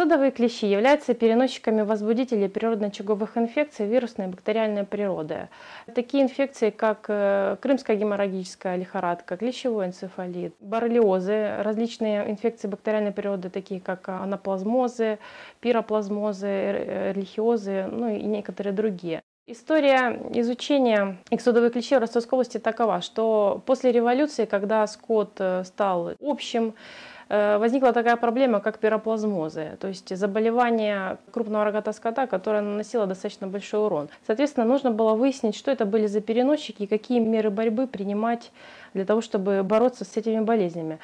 Иксодовые клещи являются переносчиками возбудителей природно-очаговых инфекций вирусной и бактериальной природы. Такие инфекции, как э, крымская геморрагическая лихорадка, клещевой энцефалит, боррелиозы, различные инфекции бактериальной природы, такие как анаплазмозы, пироплазмозы, эрлихиозы, ну и некоторые другие. История изучения иксодовых клещей в Ростовской области такова, что после революции, когда скот э, стал общим, Э, возникла такая проблема, как пироплазмозы, то есть заболевание крупного рогатого скота, которое наносило достаточно большой урон. Соответственно, нужно было выяснить, что это были за переносчики и какие меры борьбы принимать для того, чтобы бороться с этими болезнями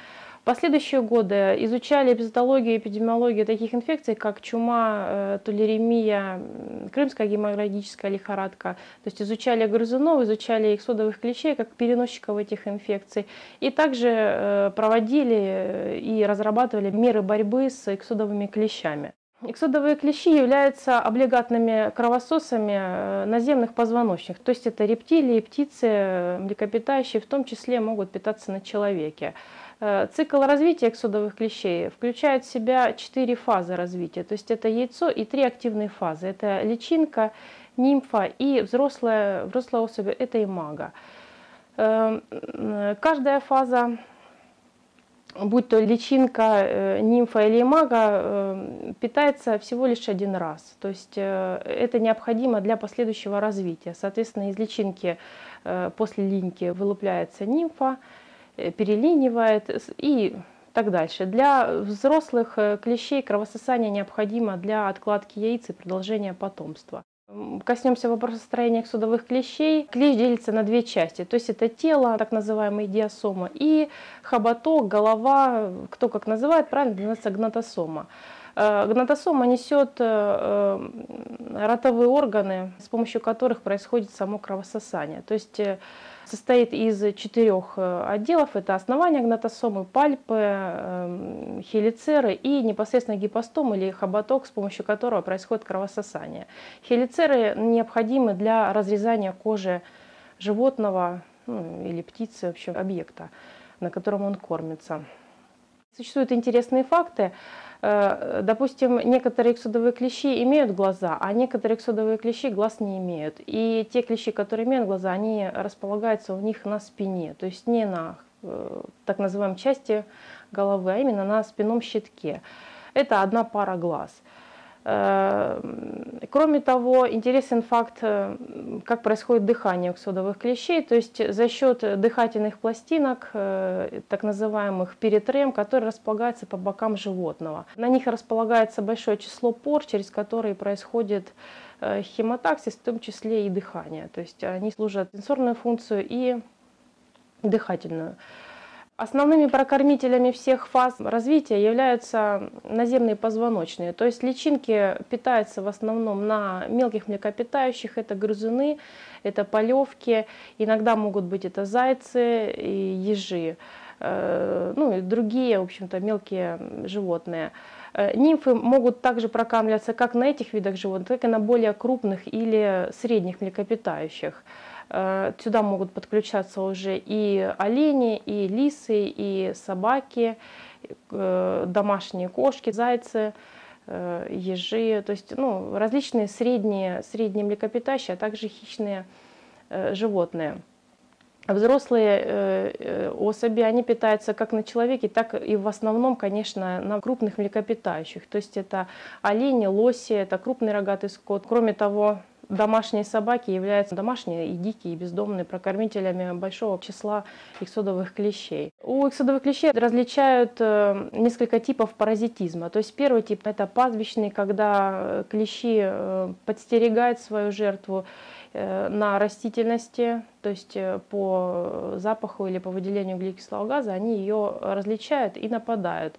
последующие годы изучали эпизодологию и эпидемиологию таких инфекций, как чума, э, тулеремия, крымская геморрагическая лихорадка. То есть изучали грызунов, изучали иксодовых клещей как переносчиков этих инфекций. И также э, проводили э, и разрабатывали меры борьбы с иксодовыми клещами. Иксодовые клещи являются облигатными кровососами наземных позвоночных, то есть это рептилии, птицы, млекопитающие, в том числе могут питаться на человеке. Э, цикл развития эксодовых клещей включает в себя четыре фазы развития. То есть это яйцо и три активные фазы. Это личинка, нимфа и взрослая, взрослая особь, это имага. Эм, каждая фаза, будь то личинка, э, нимфа или имага, э, питается всего лишь один раз. То есть это необходимо для последующего развития. Соответственно, из личинки после линьки вылупляется нимфа, перелинивает и так дальше. Для взрослых э, клещей кровососание необходимо для откладки яиц и продолжения потомства. Коснемся вопроса строения судовых клещей. Клещ делится на две части. То есть это тело, так называемые диасома, и хоботок, голова, кто как называет, правильно называется гнатосома. Э, гнатосома несет ротовые органы, с помощью которых происходит само кровососание. То есть состоит из четырех э, отделов. Это основание гнатосомы, пальпы, эм, хелицеры и непосредственно гипостом или хоботок, с помощью которого происходит кровососание. Хелицеры необходимы для разрезания кожи животного ну, или птицы, вообще объекта, на котором он кормится. Существуют интересные факты. Э, допустим, некоторые эксудовые клещи имеют глаза, а некоторые эксудовые клещи глаз не имеют. И те клещи, которые имеют глаза, они располагаются у них на спине, то есть не на э, так называемой части головы, а именно на спинном щитке. Это одна пара глаз. Эм, кроме того, интересен факт, э, как происходит дыхание у содовых клещей, то есть за счет дыхательных пластинок, э, так называемых перитрем, которые располагаются по бокам животного. На них располагается большое число пор, через которые происходит э, хемотаксис, в том числе и дыхание. То есть они служат сенсорную функцию и дыхательную. Основными прокормителями всех фаз развития являются наземные позвоночные, то есть личинки питаются в основном на мелких млекопитающих, это грызуны, это полевки, иногда могут быть это зайцы и ежи, э, ну и другие, в общем-то, мелкие животные. Э, нимфы могут также прокармливаться как на этих видах животных, так и на более крупных или средних млекопитающих. Э, сюда могут подключаться уже и олени, и лисы, и собаки, э, домашние кошки, зайцы, э, ежи, то есть ну, различные средние, средние млекопитающие, а также хищные животные. Взрослые особи, они питаются как на человеке, так и в основном, конечно, на крупных млекопитающих. То есть это олени, лоси, это крупный рогатый скот. Кроме того, домашние собаки являются домашние и дикие, и бездомные прокормителями большого числа иксодовых клещей. У иксодовых клещей различают э, несколько типов паразитизма. То есть первый тип – это пастбищный, когда клещи э, подстерегают свою жертву э, на растительности, то есть по запаху или по выделению углекислого газа, они ее различают и нападают.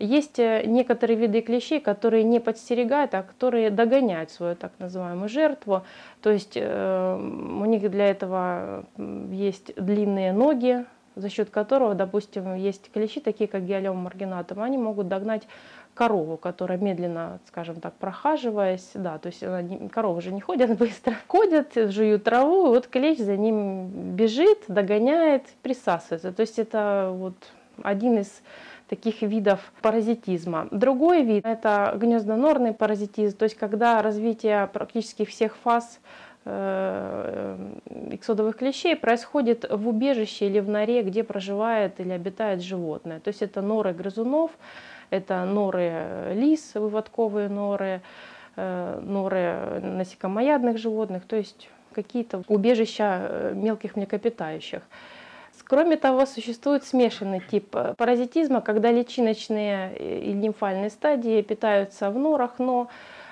Есть э, некоторые виды клещей, которые не подстерегают, а которые догоняют свою так называемую жертву. То есть э, у них для этого есть длинные ноги, за счет которого, допустим, есть клещи, такие как гиалем маргинатум, они могут догнать корову, которая медленно, скажем так, прохаживаясь, да, то есть она, коровы же не ходят быстро, ходят, жуют траву, и вот клещ за ним бежит, догоняет, присасывается. То есть это вот один из таких видов паразитизма. Другой вид – это гнездонорный паразитизм, то есть когда развитие практически всех фаз э, иксодовых клещей происходит в убежище или в норе, где проживает или обитает животное. То есть это норы грызунов, это норы лис, выводковые норы, э, норы насекомоядных животных, то есть какие-то убежища э, мелких млекопитающих. Кроме того, существует смешанный тип э, паразитизма, когда личиночные и лимфальные стадии питаются в норах, но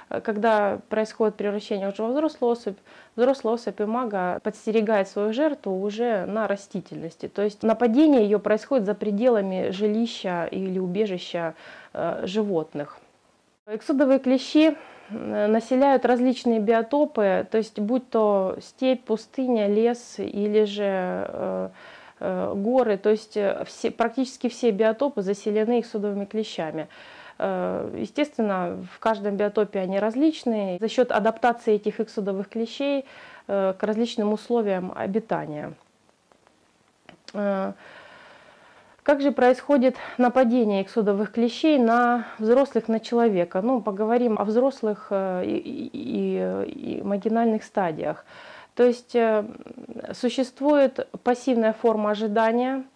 когда происходит превращение уже во взрослую особь, взрослая особь мага подстерегает свою жертву уже на растительности. То есть нападение ее происходит за пределами жилища или убежища э, животных. Эксудовые клещи населяют различные биотопы, то есть будь то степь, пустыня, лес или же э, э, горы, то есть все, практически все биотопы заселены их судовыми клещами. Э, естественно, в каждом биотопе они различные за счет адаптации этих иксудовых клещей э, к различным условиям обитания. Э, как же происходит нападение иксудовых клещей на взрослых, на человека? Ну, поговорим о взрослых и, и, и маргинальных стадиях. То есть существует пассивная форма ожидания –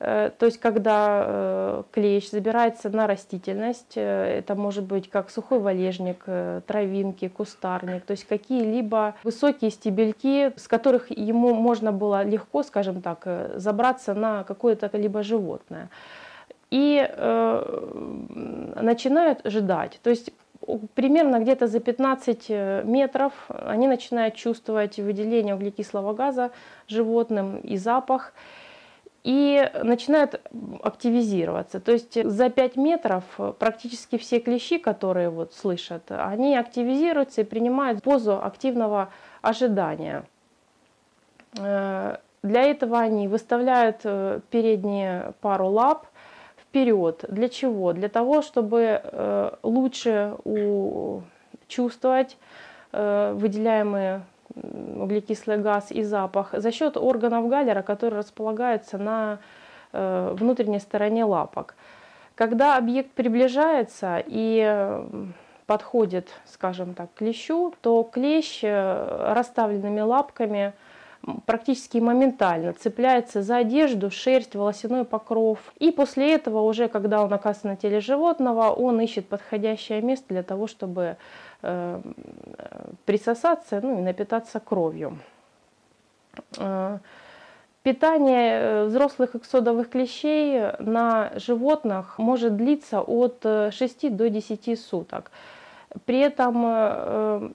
Э, то есть, когда э, клещ забирается на растительность, э, это может быть как сухой валежник, травинки, кустарник, то есть какие-либо высокие стебельки, с которых ему можно было легко, скажем так, забраться на какое-то либо животное. И э, начинают ждать. То есть примерно где-то за 15 метров они начинают чувствовать выделение углекислого газа животным и запах и начинают активизироваться. То есть за 5 метров практически все клещи, которые вот слышат, они активизируются и принимают позу активного ожидания. Э, для этого они выставляют э, передние пару лап вперед. Для чего? Для того, чтобы э, лучше чувствовать выделяемые углекислый газ и запах за счет органов Галлера, которые располагаются на э, внутренней стороне лапок. Когда объект приближается и подходит, скажем так, к клещу, то клещ э, расставленными лапками практически моментально цепляется за одежду, шерсть, волосяной покров. И после этого уже, когда он оказывается на теле животного, он ищет подходящее место для того, чтобы Э, присосаться ну, и напитаться кровью. Э, питание э, взрослых эксодовых клещей на животных может длиться от 6 до 10 суток. При этом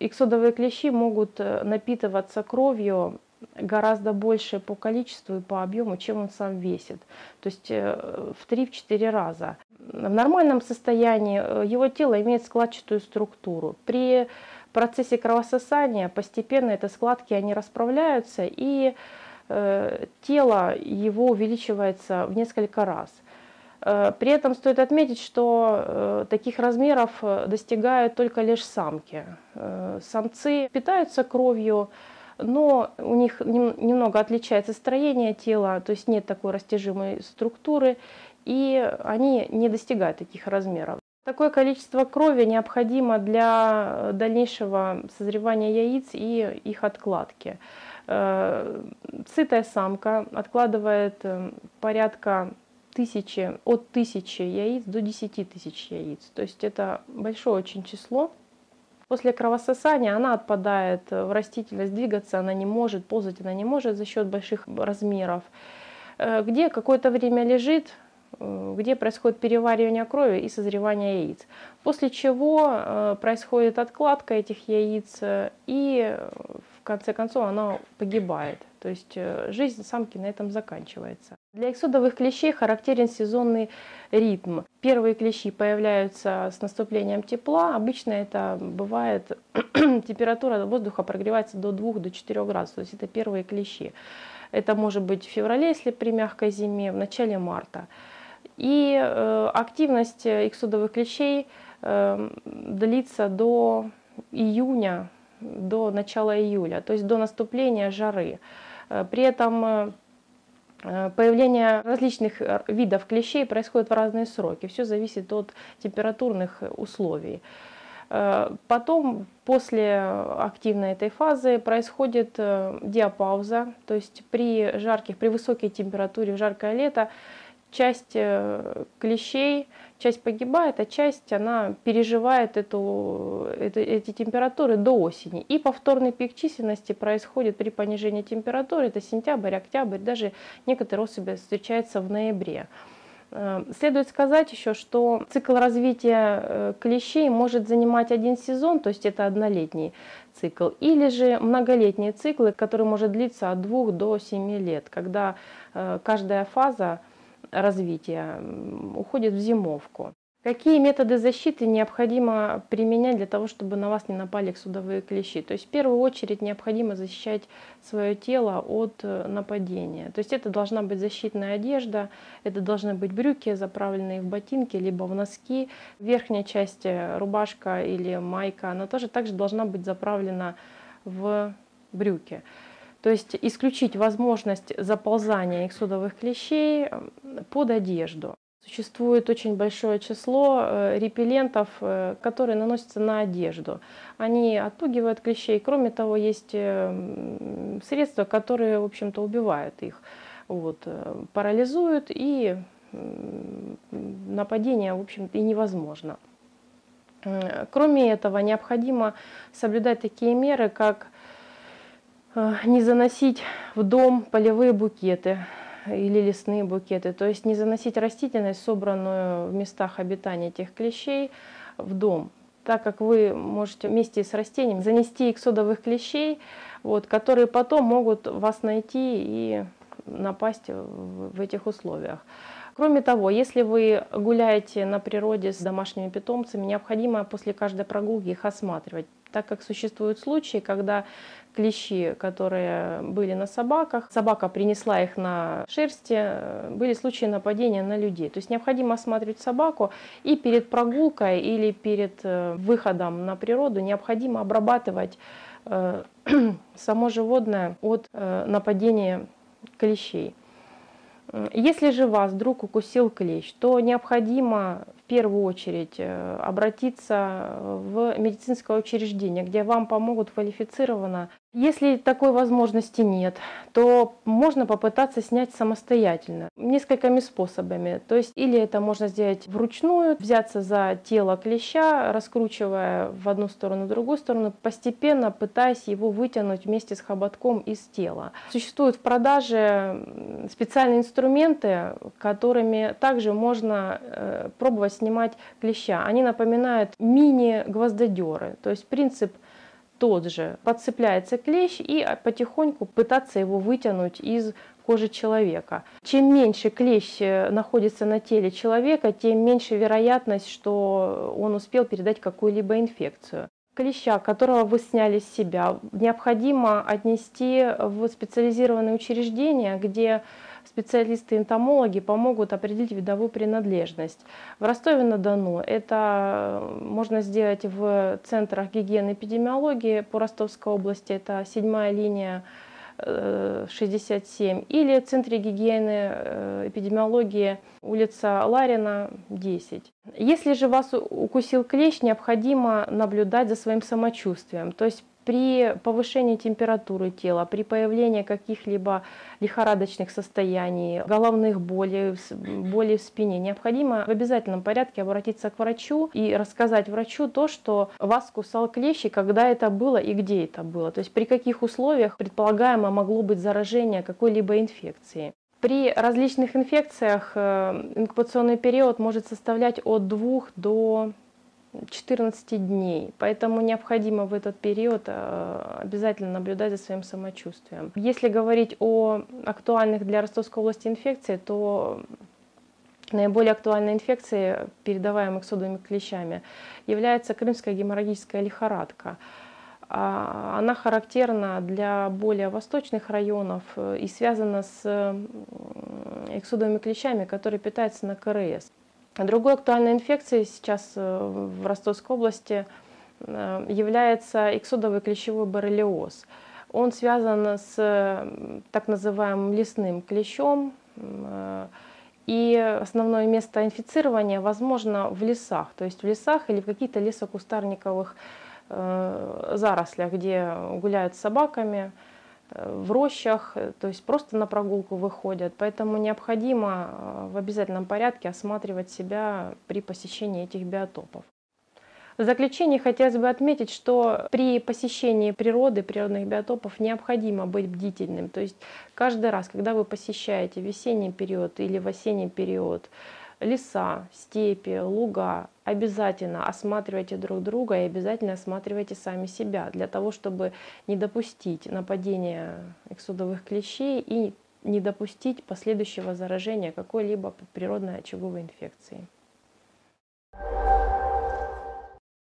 эксодовые клещи могут напитываться кровью гораздо больше по количеству и по объему, чем он сам весит. То есть в 3-4 раза в нормальном состоянии э, его тело имеет складчатую структуру. При процессе кровососания постепенно эти складки они расправляются и э, тело его увеличивается в несколько раз. Э, при этом стоит отметить, что э, таких размеров э, достигают только лишь самки. Самцы питаются кровью, но у них немного отличается строение тела, то есть нет такой растяжимой структуры, и они не достигают таких размеров. Такое количество крови необходимо для дальнейшего созревания яиц и их откладки. Сытая самка откладывает порядка тысячи, от тысячи яиц до десяти тысяч яиц. То есть это большое очень число. После кровососания она отпадает в растительность, двигаться она не может, ползать она не может за счет больших размеров. Э, где какое-то время лежит, Э, где происходит переваривание крови и созревание яиц. После чего э, происходит откладка этих яиц, и в конце концов она погибает. То есть жизнь самки на этом заканчивается. Для эксодовых клещей характерен сезонный ритм. Первые клещи появляются с наступлением тепла. Обычно это бывает, температура воздуха прогревается до 2-4 градусов. То есть это первые клещи. Это может быть в феврале, если при мягкой зиме, в начале марта. И э, активность иксудовых клещей э, длится до июня, до начала июля, то есть до наступления жары. Э, при этом Э, появление различных э, видов клещей происходит в разные сроки. Все зависит от температурных условий. Э, потом, после активной этой фазы, происходит диапауза, то есть при жарких, при высокой температуре в жаркое лето часть клещей часть погибает, а часть она переживает эту, это, эти температуры до осени. И повторный пик численности происходит при понижении температуры, это сентябрь, октябрь, даже некоторые особи встречаются в ноябре. Э, следует сказать еще, что цикл развития э, клещей может занимать один сезон, то есть это однолетний цикл, или же многолетние циклы, которые может длиться от 2 до 7 лет, когда э, каждая фаза развития уходит в зимовку. Какие методы защиты необходимо применять для того, чтобы на вас не напали судовые клещи? То есть в первую очередь необходимо защищать свое тело от э, нападения. То есть это должна быть защитная одежда, это должны быть брюки, заправленные в ботинки, либо в носки. Верхняя часть, э, рубашка или майка, она тоже также должна быть заправлена в брюки. То есть исключить возможность заползания эксудовых клещей под одежду. Существует очень большое число э, репеллентов, э, которые наносятся на одежду. Они отпугивают клещей. Кроме того, есть э, средства, которые, в общем-то, убивают их. Вот, парализуют и нападение, в общем-то, и невозможно. Кроме этого, необходимо соблюдать такие меры, как не заносить в дом полевые букеты или лесные букеты, то есть не заносить растительность, собранную в местах обитания этих клещей, в дом, так как вы можете вместе с растением занести эксодовых клещей, вот, которые потом могут вас найти и напасть в этих условиях. Кроме того, если вы гуляете на природе с домашними питомцами, необходимо после каждой прогулки их осматривать, так как существуют случаи, когда клещи, которые были на собаках. Собака принесла их на шерсти. Были случаи нападения на людей. То есть необходимо осматривать собаку и перед прогулкой или перед э, выходом на природу необходимо обрабатывать э, само животное от э, нападения клещей. Если же вас вдруг укусил клещ, то необходимо в первую очередь обратиться в медицинское учреждение, где вам помогут квалифицированно если такой возможности нет, то можно попытаться снять самостоятельно, несколькими способами. То есть или это можно сделать вручную, взяться за тело клеща, раскручивая в одну сторону, в другую сторону, постепенно пытаясь его вытянуть вместе с хоботком из тела. Существуют в продаже специальные инструменты, которыми также можно э, пробовать снимать клеща. Они напоминают мини-гвоздодеры. То есть принцип тот же. Подцепляется клещ и потихоньку пытаться его вытянуть из кожи человека. Чем меньше клещ э, находится на теле человека, тем меньше вероятность, что он успел передать какую-либо инфекцию. Клеща, которого вы сняли с себя, необходимо отнести в специализированное учреждение, где специалисты-энтомологи помогут определить видовую принадлежность. В Ростове-на-Дону это э, можно сделать в центрах гигиены и эпидемиологии по Ростовской области, это седьмая линия 67, э, или в Центре гигиены э, эпидемиологии улица Ларина, 10. Если же вас укусил клещ, необходимо наблюдать за своим самочувствием, то есть при повышении температуры тела, при появлении каких-либо лихорадочных состояний, головных болей, боли в спине, необходимо в обязательном порядке обратиться к врачу и рассказать врачу то, что вас кусал клещ, и когда это было и где это было. То есть при каких условиях предполагаемо могло быть заражение какой-либо инфекции. При различных инфекциях э, инкубационный период может составлять от 2 до 14 дней. Поэтому необходимо в этот период э, обязательно наблюдать за своим самочувствием. Если говорить о актуальных для Ростовской области инфекции, то наиболее актуальной инфекцией, передаваемых содовыми клещами, является крымская геморрагическая лихорадка. А, она характерна для более восточных районов э, и связана с эксудовыми клещами, которые питаются на КРС. Другой актуальной инфекцией сейчас э, в Ростовской области э, является эксодовый клещевой боррелиоз. Он связан с так называемым лесным клещом. И основное место инфицирования возможно в лесах, то есть в лесах или в каких-то лесокустарниковых зарослях, где гуляют с собаками, в рощах, то есть просто на прогулку выходят. Поэтому необходимо в обязательном порядке осматривать себя при посещении этих биотопов. В заключение хотелось бы отметить, что при посещении природы, природных биотопов необходимо быть бдительным. То есть каждый раз, когда вы посещаете весенний период или в осенний период, леса, степи, луга, обязательно осматривайте друг друга и обязательно осматривайте сами себя для того, чтобы не допустить нападения эксудовых клещей и не допустить последующего заражения какой-либо природной очаговой инфекцией.